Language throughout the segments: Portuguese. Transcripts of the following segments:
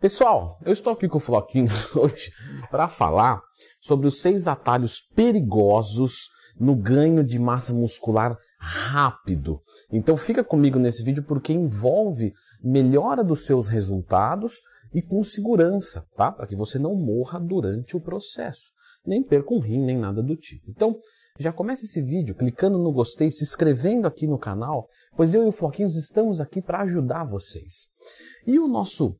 Pessoal, eu estou aqui com o Floquinho hoje para falar sobre os seis atalhos perigosos no ganho de massa muscular rápido. Então fica comigo nesse vídeo porque envolve melhora dos seus resultados e com segurança, tá? Para que você não morra durante o processo, nem perca um rim, nem nada do tipo. Então, já comece esse vídeo clicando no gostei, se inscrevendo aqui no canal, pois eu e o Floquinhos estamos aqui para ajudar vocês. E o nosso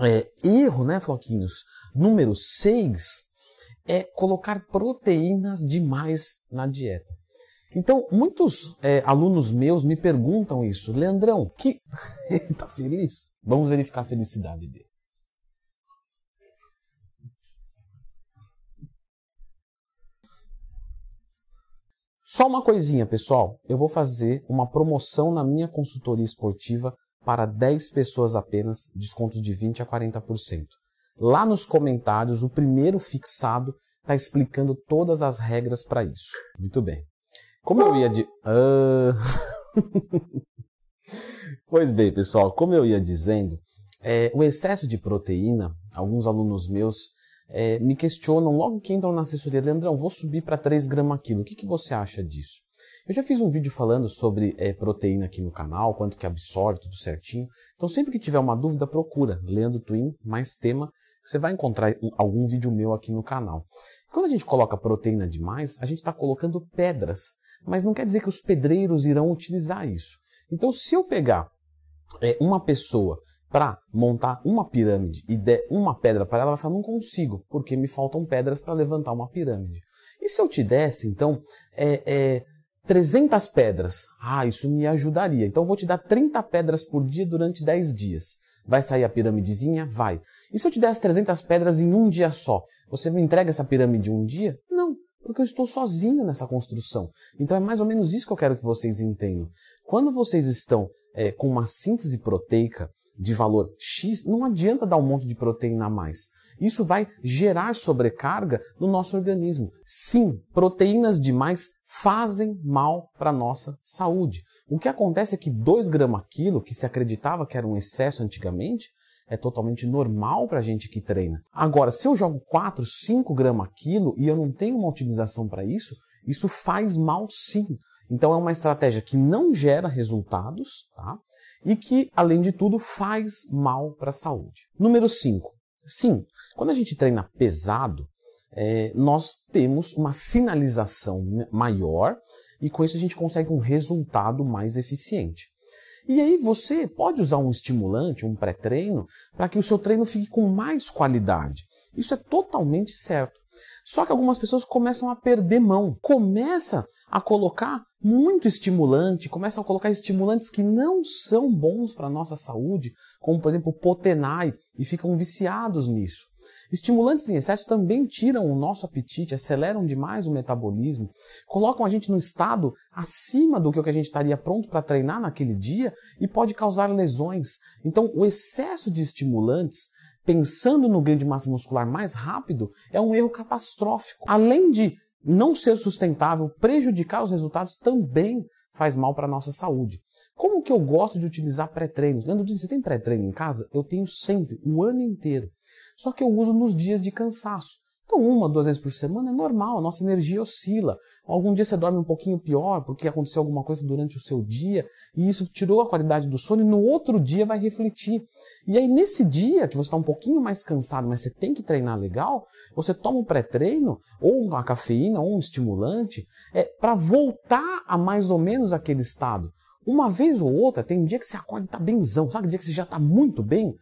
é, erro, né, Floquinhos, número 6 é colocar proteínas demais na dieta. Então, muitos é, alunos meus me perguntam isso. Leandrão, que. Ele tá feliz? Vamos verificar a felicidade dele. Só uma coisinha, pessoal. Eu vou fazer uma promoção na minha consultoria esportiva para 10 pessoas apenas, descontos de 20 a 40%. Lá nos comentários, o primeiro fixado está explicando todas as regras para isso. Muito bem. Como eu ia de. Uh... pois bem, pessoal, como eu ia dizendo, é, o excesso de proteína, alguns alunos meus é, me questionam logo que entram na assessoria, Leandrão, vou subir para 3 gramas quilo, o que, que você acha disso? Eu já fiz um vídeo falando sobre é, proteína aqui no canal, quanto que absorve, tudo certinho. Então sempre que tiver uma dúvida, procura Leandro Twin, mais tema, você vai encontrar algum vídeo meu aqui no canal. Quando a gente coloca proteína demais, a gente está colocando pedras, mas não quer dizer que os pedreiros irão utilizar isso. Então se eu pegar é, uma pessoa para montar uma pirâmide e der uma pedra para ela, ela vai falar, não consigo, porque me faltam pedras para levantar uma pirâmide. E se eu te desse, então, é, é, 300 pedras? Ah, isso me ajudaria. Então vou te dar 30 pedras por dia durante 10 dias. Vai sair a piramidezinha? Vai. E se eu te der as 300 pedras em um dia só? Você me entrega essa pirâmide um dia? Não, porque eu estou sozinho nessa construção. Então é mais ou menos isso que eu quero que vocês entendam. Quando vocês estão é, com uma síntese proteica de valor X, não adianta dar um monte de proteína a mais. Isso vai gerar sobrecarga no nosso organismo. Sim, proteínas demais fazem mal para a nossa saúde. O que acontece é que 2 gramas quilo, que se acreditava que era um excesso antigamente, é totalmente normal para a gente que treina. Agora, se eu jogo 4, 5 gramas quilo e eu não tenho uma utilização para isso, isso faz mal sim. Então é uma estratégia que não gera resultados, tá? E que, além de tudo, faz mal para a saúde. Número 5. Sim, quando a gente treina pesado, é, nós temos uma sinalização maior e com isso a gente consegue um resultado mais eficiente. E aí você pode usar um estimulante, um pré-treino, para que o seu treino fique com mais qualidade. Isso é totalmente certo. Só que algumas pessoas começam a perder mão, começa a colocar muito estimulante, começam a colocar estimulantes que não são bons para a nossa saúde, como por exemplo o Potenai, e ficam viciados nisso. Estimulantes em excesso também tiram o nosso apetite, aceleram demais o metabolismo, colocam a gente num estado acima do que a gente estaria pronto para treinar naquele dia e pode causar lesões. Então, o excesso de estimulantes, pensando no ganho de massa muscular mais rápido, é um erro catastrófico. Além de não ser sustentável, prejudicar os resultados também faz mal para a nossa saúde. Como que eu gosto de utilizar pré-treinos? Leandro, você tem pré-treino em casa? Eu tenho sempre, o ano inteiro. Só que eu uso nos dias de cansaço. Então, uma, duas vezes por semana é normal, a nossa energia oscila. Algum dia você dorme um pouquinho pior porque aconteceu alguma coisa durante o seu dia e isso tirou a qualidade do sono e no outro dia vai refletir. E aí, nesse dia que você está um pouquinho mais cansado, mas você tem que treinar legal, você toma um pré-treino, ou uma cafeína, ou um estimulante, é, para voltar a mais ou menos aquele estado. Uma vez ou outra, tem um dia que você acorda e está benzão, sabe? Dia que você já está muito bem.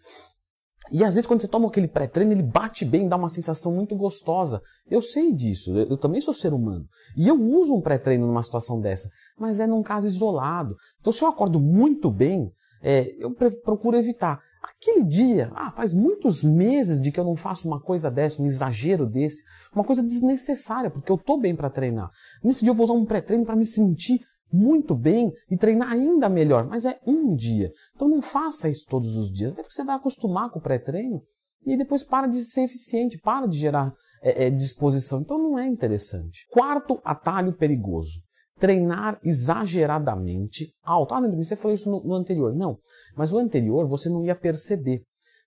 E às vezes quando você toma aquele pré-treino, ele bate bem, dá uma sensação muito gostosa. Eu sei disso, eu, eu também sou ser humano. E eu uso um pré-treino numa situação dessa, mas é num caso isolado. Então se eu acordo muito bem, é, eu procuro evitar. Aquele dia, ah, faz muitos meses de que eu não faço uma coisa dessa, um exagero desse, uma coisa desnecessária, porque eu tô bem para treinar. Nesse dia eu vou usar um pré-treino para me sentir muito bem e treinar ainda melhor, mas é um dia. Então não faça isso todos os dias, até porque você vai acostumar com o pré-treino e depois para de ser eficiente, para de gerar é, é, disposição. Então não é interessante. Quarto atalho perigoso. Treinar exageradamente alto. Ah, Leandro, você falou isso no, no anterior. Não, mas o anterior você não ia perceber.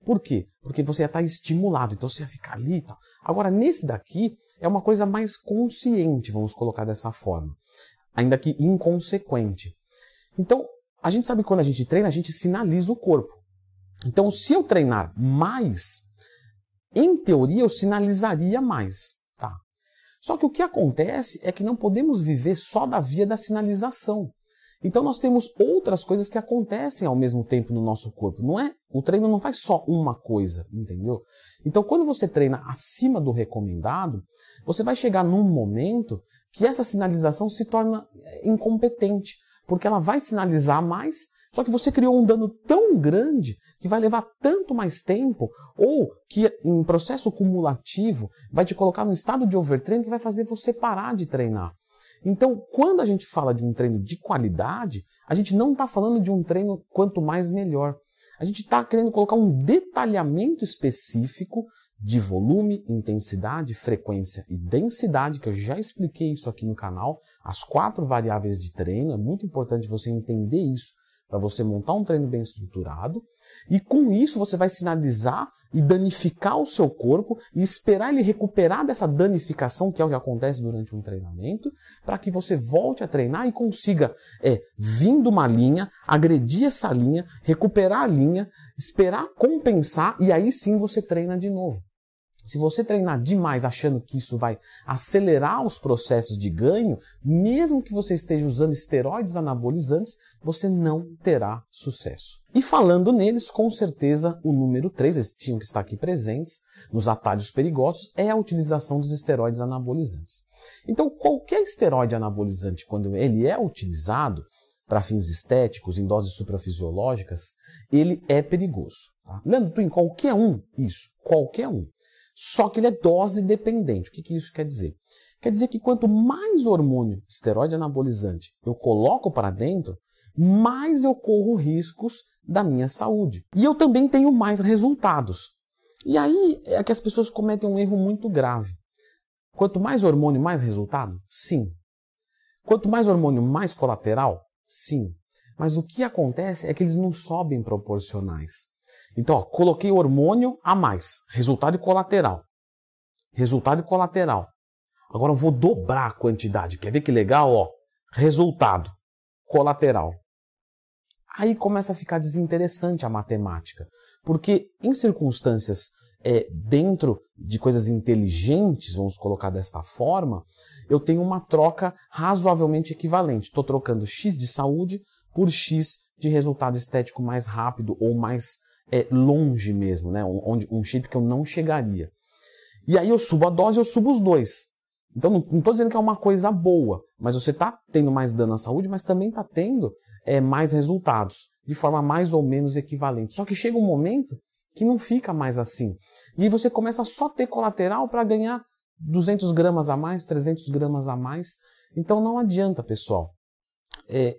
Por quê? Porque você ia estar estimulado, então você ia ficar ali tal. Agora, nesse daqui, é uma coisa mais consciente, vamos colocar dessa forma. Ainda que inconsequente. Então, a gente sabe que quando a gente treina, a gente sinaliza o corpo. Então, se eu treinar mais, em teoria eu sinalizaria mais. Tá? Só que o que acontece é que não podemos viver só da via da sinalização. Então nós temos outras coisas que acontecem ao mesmo tempo no nosso corpo. Não é, o treino não faz só uma coisa, entendeu? Então quando você treina acima do recomendado, você vai chegar num momento que essa sinalização se torna é, incompetente, porque ela vai sinalizar mais, só que você criou um dano tão grande que vai levar tanto mais tempo, ou que em processo cumulativo vai te colocar num estado de overtraining que vai fazer você parar de treinar. Então, quando a gente fala de um treino de qualidade, a gente não está falando de um treino quanto mais melhor. A gente está querendo colocar um detalhamento específico de volume, intensidade, frequência e densidade, que eu já expliquei isso aqui no canal, as quatro variáveis de treino. É muito importante você entender isso para você montar um treino bem estruturado. E com isso você vai sinalizar e danificar o seu corpo e esperar ele recuperar dessa danificação, que é o que acontece durante um treinamento, para que você volte a treinar e consiga, é, vindo uma linha, agredir essa linha, recuperar a linha, esperar compensar e aí sim você treina de novo. Se você treinar demais achando que isso vai acelerar os processos de ganho, mesmo que você esteja usando esteroides anabolizantes, você não terá sucesso. E falando neles, com certeza o número 3, eles tinham que estar aqui presentes, nos atalhos perigosos, é a utilização dos esteroides anabolizantes. Então, qualquer esteroide anabolizante, quando ele é utilizado para fins estéticos, em doses suprafisiológicas, ele é perigoso. Tá? Leandro, em qualquer um, isso, qualquer um. Só que ele é dose dependente. O que, que isso quer dizer? Quer dizer que quanto mais hormônio, esteroide anabolizante, eu coloco para dentro, mais eu corro riscos da minha saúde. E eu também tenho mais resultados. E aí é que as pessoas cometem um erro muito grave. Quanto mais hormônio, mais resultado? Sim. Quanto mais hormônio, mais colateral? Sim. Mas o que acontece é que eles não sobem proporcionais. Então, ó, coloquei hormônio a mais, resultado colateral. Resultado colateral. Agora eu vou dobrar a quantidade. Quer ver que legal? Ó, resultado colateral. Aí começa a ficar desinteressante a matemática, porque em circunstâncias é, dentro de coisas inteligentes, vamos colocar desta forma, eu tenho uma troca razoavelmente equivalente. Estou trocando x de saúde por x de resultado estético mais rápido ou mais é, longe mesmo, né? Onde, um shape que eu não chegaria. E aí eu subo a dose, eu subo os dois. Então não estou dizendo que é uma coisa boa, mas você está tendo mais dano à saúde, mas também está tendo é, mais resultados, de forma mais ou menos equivalente. Só que chega um momento que não fica mais assim. E aí você começa a só ter colateral para ganhar 200 gramas a mais, 300 gramas a mais. Então não adianta, pessoal. É,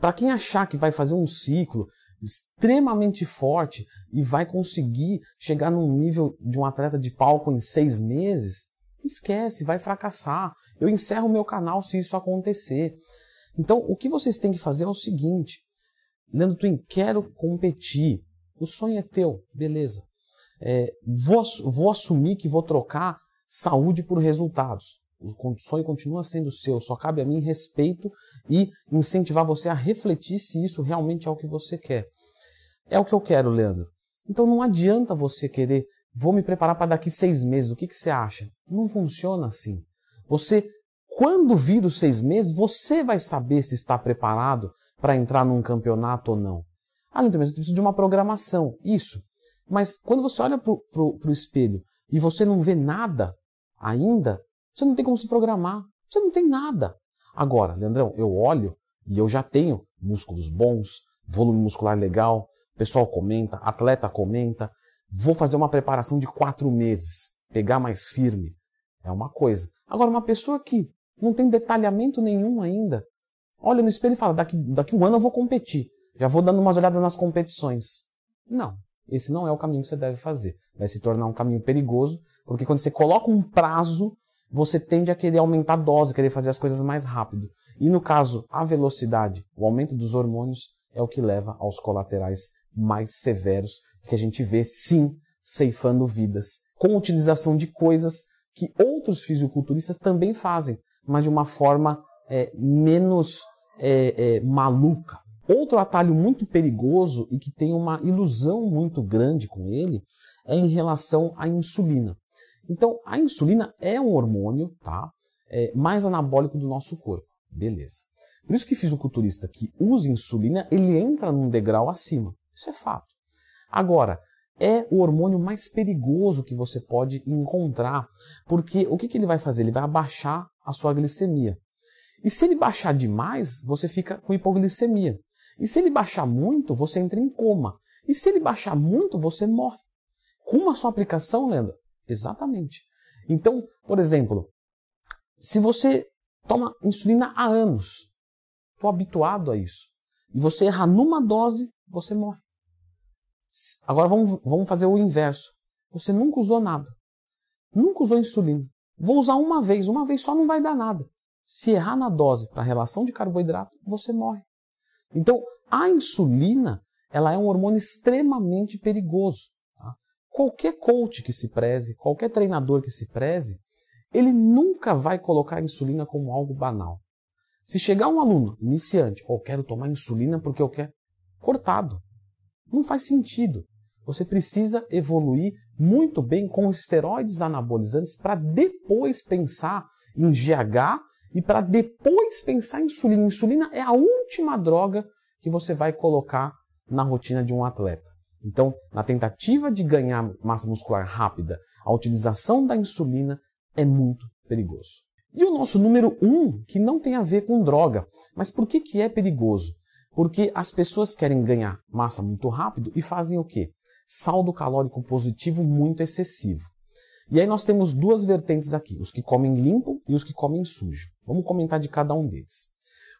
para quem achar que vai fazer um ciclo extremamente forte e vai conseguir chegar num nível de um atleta de palco em seis meses, esquece, vai fracassar. Eu encerro o meu canal se isso acontecer. Então, o que vocês têm que fazer é o seguinte: Leandro Twin, quero competir. O sonho é teu, beleza. É, vou, vou assumir que vou trocar saúde por resultados. O sonho continua sendo seu, só cabe a mim respeito e incentivar você a refletir se isso realmente é o que você quer. É o que eu quero, Leandro. Então não adianta você querer, vou me preparar para daqui seis meses, o que, que você acha? Não funciona assim. Você, quando vir os seis meses, você vai saber se está preparado para entrar num campeonato ou não. Além do mesmo, precisa de uma programação, isso. Mas quando você olha para o espelho e você não vê nada ainda, você não tem como se programar. Você não tem nada. Agora, Leandrão, eu olho e eu já tenho músculos bons, volume muscular legal, pessoal comenta, atleta comenta. Vou fazer uma preparação de quatro meses, pegar mais firme. É uma coisa. Agora, uma pessoa que não tem detalhamento nenhum ainda, olha no espelho e fala: daqui, daqui um ano eu vou competir. Já vou dando umas olhadas nas competições. Não, esse não é o caminho que você deve fazer. Vai se tornar um caminho perigoso, porque quando você coloca um prazo você tende a querer aumentar a dose, querer fazer as coisas mais rápido. E no caso, a velocidade, o aumento dos hormônios é o que leva aos colaterais mais severos que a gente vê, sim, ceifando vidas, com utilização de coisas que outros fisiculturistas também fazem, mas de uma forma é, menos é, é, maluca. Outro atalho muito perigoso e que tem uma ilusão muito grande com ele é em relação à insulina. Então, a insulina é um hormônio tá? É, mais anabólico do nosso corpo. Beleza. Por isso que fisiculturista que usa insulina, ele entra num degrau acima. Isso é fato. Agora, é o hormônio mais perigoso que você pode encontrar, porque o que, que ele vai fazer? Ele vai abaixar a sua glicemia. E se ele baixar demais, você fica com hipoglicemia. E se ele baixar muito, você entra em coma. E se ele baixar muito, você morre. Com uma só aplicação, Leandro? Exatamente. Então, por exemplo, se você toma insulina há anos, estou habituado a isso, e você errar numa dose, você morre. Agora vamos, vamos fazer o inverso. Você nunca usou nada. Nunca usou insulina. Vou usar uma vez, uma vez só não vai dar nada. Se errar na dose para relação de carboidrato, você morre. Então, a insulina, ela é um hormônio extremamente perigoso. Tá? Qualquer coach que se preze, qualquer treinador que se preze, ele nunca vai colocar a insulina como algo banal. Se chegar um aluno iniciante, ou oh, quero tomar insulina porque eu quero, cortado. Não faz sentido. Você precisa evoluir muito bem com esteroides anabolizantes para depois pensar em GH e para depois pensar em insulina. Insulina é a última droga que você vai colocar na rotina de um atleta. Então, na tentativa de ganhar massa muscular rápida, a utilização da insulina é muito perigoso. E o nosso número um, que não tem a ver com droga. Mas por que, que é perigoso? Porque as pessoas querem ganhar massa muito rápido e fazem o quê? Saldo calórico positivo muito excessivo. E aí nós temos duas vertentes aqui, os que comem limpo e os que comem sujo. Vamos comentar de cada um deles.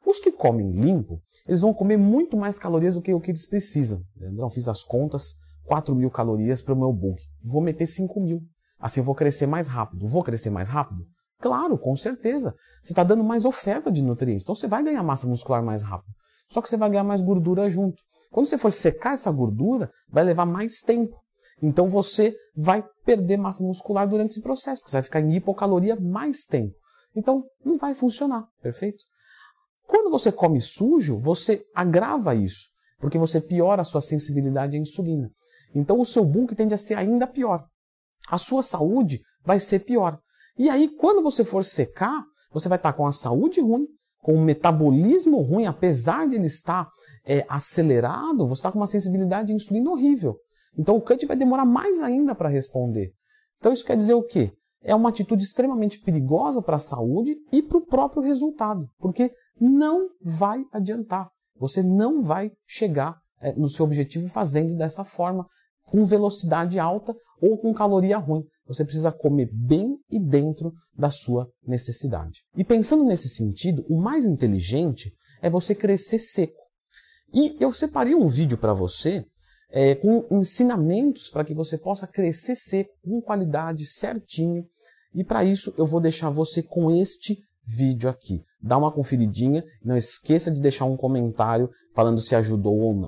Os que comem limpo, eles vão comer muito mais calorias do que o que eles precisam. Leandrão, fiz as contas, 4 mil calorias para o meu bulk. Vou meter 5 mil. Assim eu vou crescer mais rápido. Vou crescer mais rápido? Claro, com certeza. Você está dando mais oferta de nutrientes. Então você vai ganhar massa muscular mais rápido só que você vai ganhar mais gordura junto. Quando você for secar essa gordura, vai levar mais tempo. Então você vai perder massa muscular durante esse processo, porque você vai ficar em hipocaloria mais tempo. Então não vai funcionar, perfeito? Quando você come sujo, você agrava isso, porque você piora a sua sensibilidade à insulina. Então o seu bulk tende a ser ainda pior. A sua saúde vai ser pior. E aí, quando você for secar, você vai estar com a saúde ruim, com um metabolismo ruim, apesar de ele estar é, acelerado, você está com uma sensibilidade de insulina horrível. Então o cut vai demorar mais ainda para responder. Então isso quer dizer o quê? É uma atitude extremamente perigosa para a saúde e para o próprio resultado, porque não vai adiantar. Você não vai chegar é, no seu objetivo fazendo dessa forma, com velocidade alta ou com caloria ruim. Você precisa comer bem e dentro da sua necessidade. E pensando nesse sentido, o mais inteligente é você crescer seco. E eu separei um vídeo para você é, com ensinamentos para que você possa crescer seco, com qualidade, certinho. E para isso eu vou deixar você com este vídeo aqui. Dá uma conferidinha, não esqueça de deixar um comentário falando se ajudou ou não.